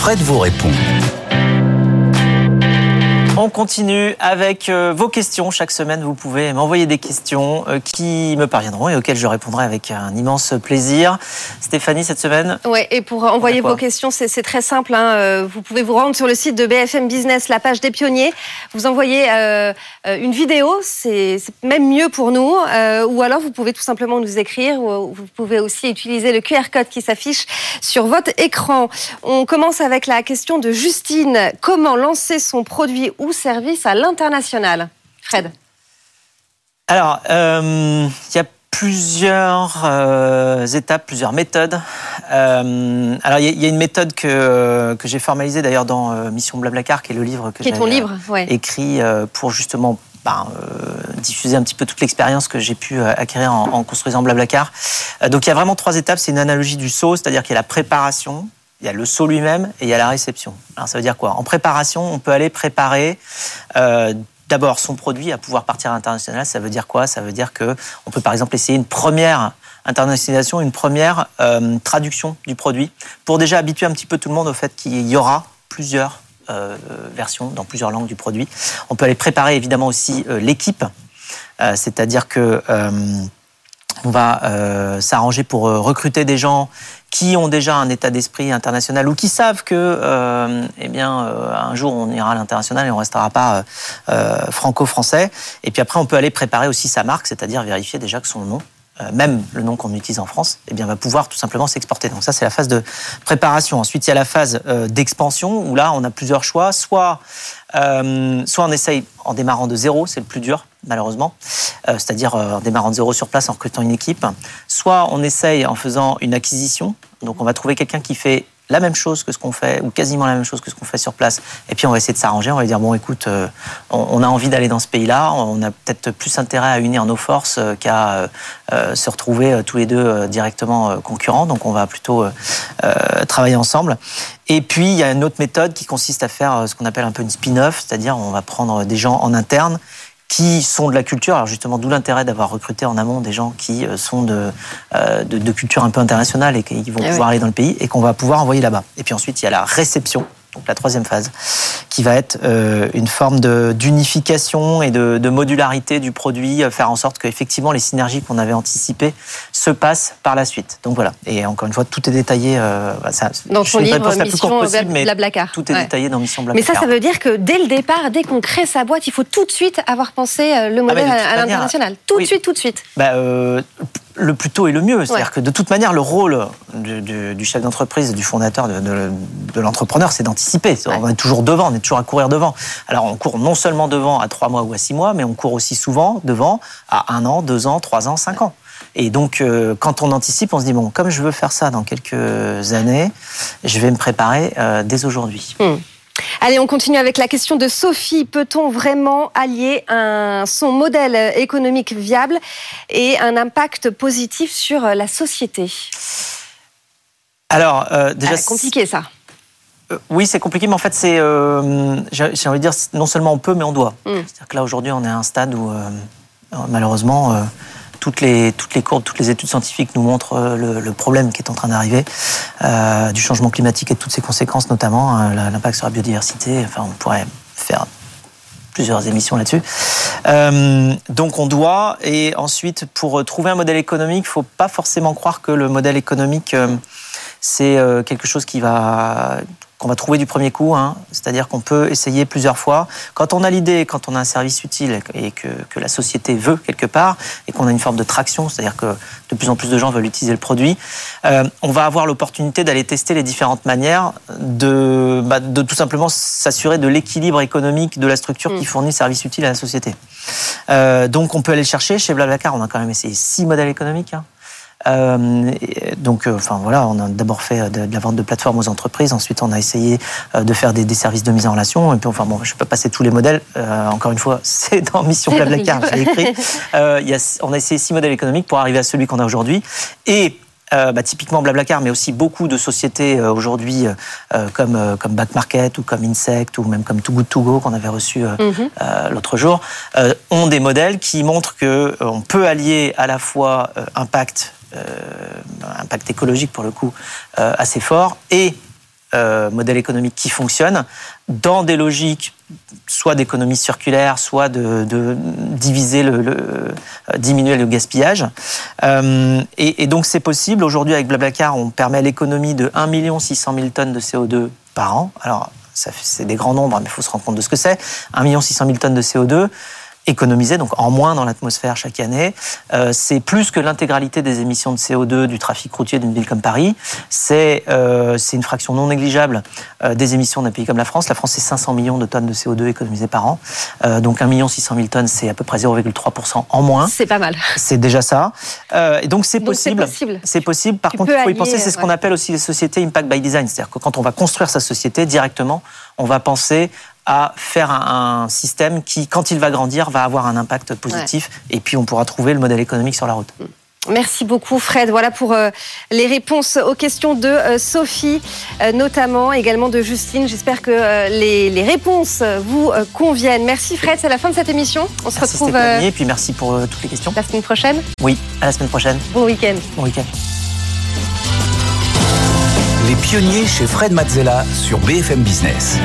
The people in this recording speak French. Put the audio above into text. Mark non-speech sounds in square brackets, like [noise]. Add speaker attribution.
Speaker 1: Fred vous répond.
Speaker 2: On continue avec euh, vos questions. Chaque semaine, vous pouvez m'envoyer des questions euh, qui me parviendront et auxquelles je répondrai avec un immense plaisir. Stéphanie, cette semaine
Speaker 3: Ouais, et pour envoyer vos questions, c'est très simple. Hein. Euh, vous pouvez vous rendre sur le site de BFM Business, la page des pionniers. Vous envoyez une vidéo, c'est même mieux pour nous. ou alors, vous pouvez tout simplement nous écrire. Ou vous pouvez aussi utiliser le QR code qui s'affiche sur votre écran. On commence avec la question de Justine. Comment lancer son produit ou service à l'international Fred
Speaker 2: Alors, euh, il y a plusieurs euh, étapes, plusieurs méthodes. Euh, alors, il y, a une méthode que, que j'ai formalisée d'ailleurs dans Mission Blablacar, qui est le livre que j'ai écrit pour justement ben, diffuser un petit peu toute l'expérience que j'ai pu acquérir en, en construisant Blablacar. donc, il y a vraiment trois étapes. C'est une analogie du saut, c'est-à-dire qu'il y a la préparation, il y a le saut lui-même et il y a la réception. Alors ça veut dire quoi? En préparation, on peut aller préparer euh, d'abord son produit à pouvoir partir à l'international. Ça veut dire quoi? Ça veut dire que on peut par exemple essayer une première internationalisation, une première euh, traduction du produit pour déjà habituer un petit peu tout le monde au fait qu'il y aura plusieurs euh, versions dans plusieurs langues du produit. On peut aller préparer évidemment aussi l'équipe, c'est-à-dire que on va s'arranger pour recruter des gens qui ont déjà un état d'esprit international ou qui savent que, euh, eh bien, euh, un jour on ira à l'international et on restera pas euh, franco-français. Et puis après, on peut aller préparer aussi sa marque, c'est-à-dire vérifier déjà que son nom même le nom qu'on utilise en France, eh bien, va pouvoir tout simplement s'exporter. Donc ça, c'est la phase de préparation. Ensuite, il y a la phase d'expansion où là, on a plusieurs choix. Soit, soit on essaye en démarrant de zéro, c'est le plus dur, malheureusement, c'est-à-dire en démarrant de zéro sur place en recrutant une équipe. Soit on essaye en faisant une acquisition, donc on va trouver quelqu'un qui fait la même chose que ce qu'on fait, ou quasiment la même chose que ce qu'on fait sur place. Et puis on va essayer de s'arranger, on va dire, bon écoute, euh, on, a envie d'aller dans ce pays-là, on a peut-être plus intérêt à unir nos forces euh, qu'à euh, se retrouver tous les deux directement concurrents, donc on va plutôt travailler ensemble. Et puis il y a une autre méthode qui consiste à faire ce qu'on appelle un peu une spin-off, c'est-à-dire on va prendre des gens en interne qui sont de la culture. Alors justement, d'où l'intérêt d'avoir recruté en amont des gens qui euh, sont de, euh, de, culture un peu internationale et qui vont eh pouvoir aller dans le pays et qu'on va pouvoir envoyer là-bas. Et puis ensuite, il y a la réception donc la troisième phase, qui va être euh, une forme d'unification et de, modularité du produit, faire en sorte qu'effectivement les synergies qu'on avait anticipées se passent par la suite. Donc voilà. Et encore une fois, tout est détaillé. Euh,
Speaker 3: bah, ça, dans ton livre, la Mission possible, mais
Speaker 2: Tout est détaillé dans Mission Blablacar.
Speaker 3: Mais ça, ça veut dire que dès le départ, dès qu'on crée sa boîte, il faut tout de suite avoir pensé le modèle ah, à, l'international. Tout de suite, tout de suite.
Speaker 2: Bah, le plus tôt et le mieux. C'est-à-dire que de toute manière, le rôle du, chef d'entreprise, du fondateur, de, l'entrepreneur, c'est d'anticiper. On est toujours devant, on est toujours à courir devant. Alors on court non seulement devant à trois mois ou à six mois, mais on court aussi souvent devant à un an, deux ans, trois ans, cinq ans. Et donc, euh, quand on anticipe, on se dit, bon, comme je veux faire ça dans quelques années, je vais me préparer euh, dès aujourd'hui. Hmm.
Speaker 3: Allez, on continue avec la question de Sophie. Peut-on vraiment allier son modèle économique viable et un impact positif sur la société?
Speaker 2: Alors, euh, déjà,
Speaker 3: c'est compliqué ça.
Speaker 2: Euh, oui, c'est compliqué, mais en fait, c'est, euh, j'ai envie de dire, non seulement on peut, mais on doit. Hmm. C'est-à-dire que là, aujourd'hui, on est à un stade où, malheureusement, toutes les, toutes les courbes, toutes les études scientifiques nous montrent euh, le, problème qui est en train d'arriver, euh, du changement climatique et de toutes ses conséquences, notamment euh, l'impact sur la biodiversité. Enfin, on pourrait faire plusieurs émissions là-dessus. donc on doit, et ensuite, pour trouver un modèle économique, il ne faut pas forcément croire que le modèle économique, c'est quelque chose qui va qu'on va trouver du premier coup. Hein. C'est-à-dire qu'on peut essayer plusieurs fois. Quand on a l'idée, quand on a un service utile et que, la société veut quelque part, et qu'on a une forme de traction, c'est-à-dire que de plus en plus de gens veulent utiliser le produit, euh, on va avoir l'opportunité d'aller tester les différentes manières de, bah, de tout simplement s'assurer de l'équilibre économique de la structure qui mm. fournit le service utile à la société. Euh, donc on peut aller chercher. Chez Blablacar, on a quand même essayé six modèles économiques. Hein. Euh, donc, euh, enfin voilà, on a d'abord fait de, la vente de plateformes aux entreprises. Ensuite, on a essayé euh, de faire des, services de mise en relation. Et puis, enfin bon, je peux passer tous les modèles. encore une fois, [laughs] c'est dans Mission Blablacar, j'ai écrit. [laughs] y a, on a essayé six modèles économiques pour arriver à celui qu'on a aujourd'hui. Et bah, typiquement Blablacar, mais aussi beaucoup de sociétés aujourd'hui comme, comme Back Market ou comme Insect ou même comme Too Good To Go qu'on avait reçu mhm. l'autre jour, ont des modèles qui montrent qu'on peut allier à la fois impact euh, impact écologique pour le coup euh, assez fort et modèle économique qui fonctionne dans des logiques soit d'économie circulaire, soit de, diviser le, diminuer le gaspillage. et, et, donc c'est possible. Aujourd'hui avec Blablacar, on permet l'économie de 1 600 000 tonnes de CO2 par an. Alors c'est des grands nombres, mais il faut se rendre compte de ce que c'est. 1 600 000 tonnes de CO2 économisé, donc en moins dans l'atmosphère chaque année. Euh, c'est plus que l'intégralité des émissions de CO2 du trafic routier d'une ville comme Paris. C'est euh, une fraction non négligeable euh, des émissions d'un pays comme la France. La France, c'est 500 millions de tonnes de CO2 économisées par an. Euh, donc 1 600 000 tonnes, c'est à peu près 0,3% en moins.
Speaker 3: C'est pas mal.
Speaker 2: C'est déjà ça. Et donc c'est possible. C'est possible. Par contre, il faut y penser, c'est ce qu'on appelle aussi les sociétés impact by design. C'est-à-dire que quand on va construire sa société directement, on va penser à faire un, système qui, quand il va grandir, va avoir un impact positif. Et puis, on pourra trouver le modèle économique sur la route.
Speaker 3: Merci beaucoup Fred. Voilà pour euh, les réponses aux questions de euh, Sophie, euh, notamment également de Justine. J'espère que les, réponses vous conviennent. Merci Fred, c'est la fin de cette émission.
Speaker 2: On se retrouve. et puis merci pour toutes les questions.
Speaker 3: La semaine prochaine.
Speaker 2: Oui, à la semaine prochaine.
Speaker 3: Bon week-end.
Speaker 2: Bon week-end.
Speaker 1: Les pionniers chez Fred Mazzella sur BFM Business.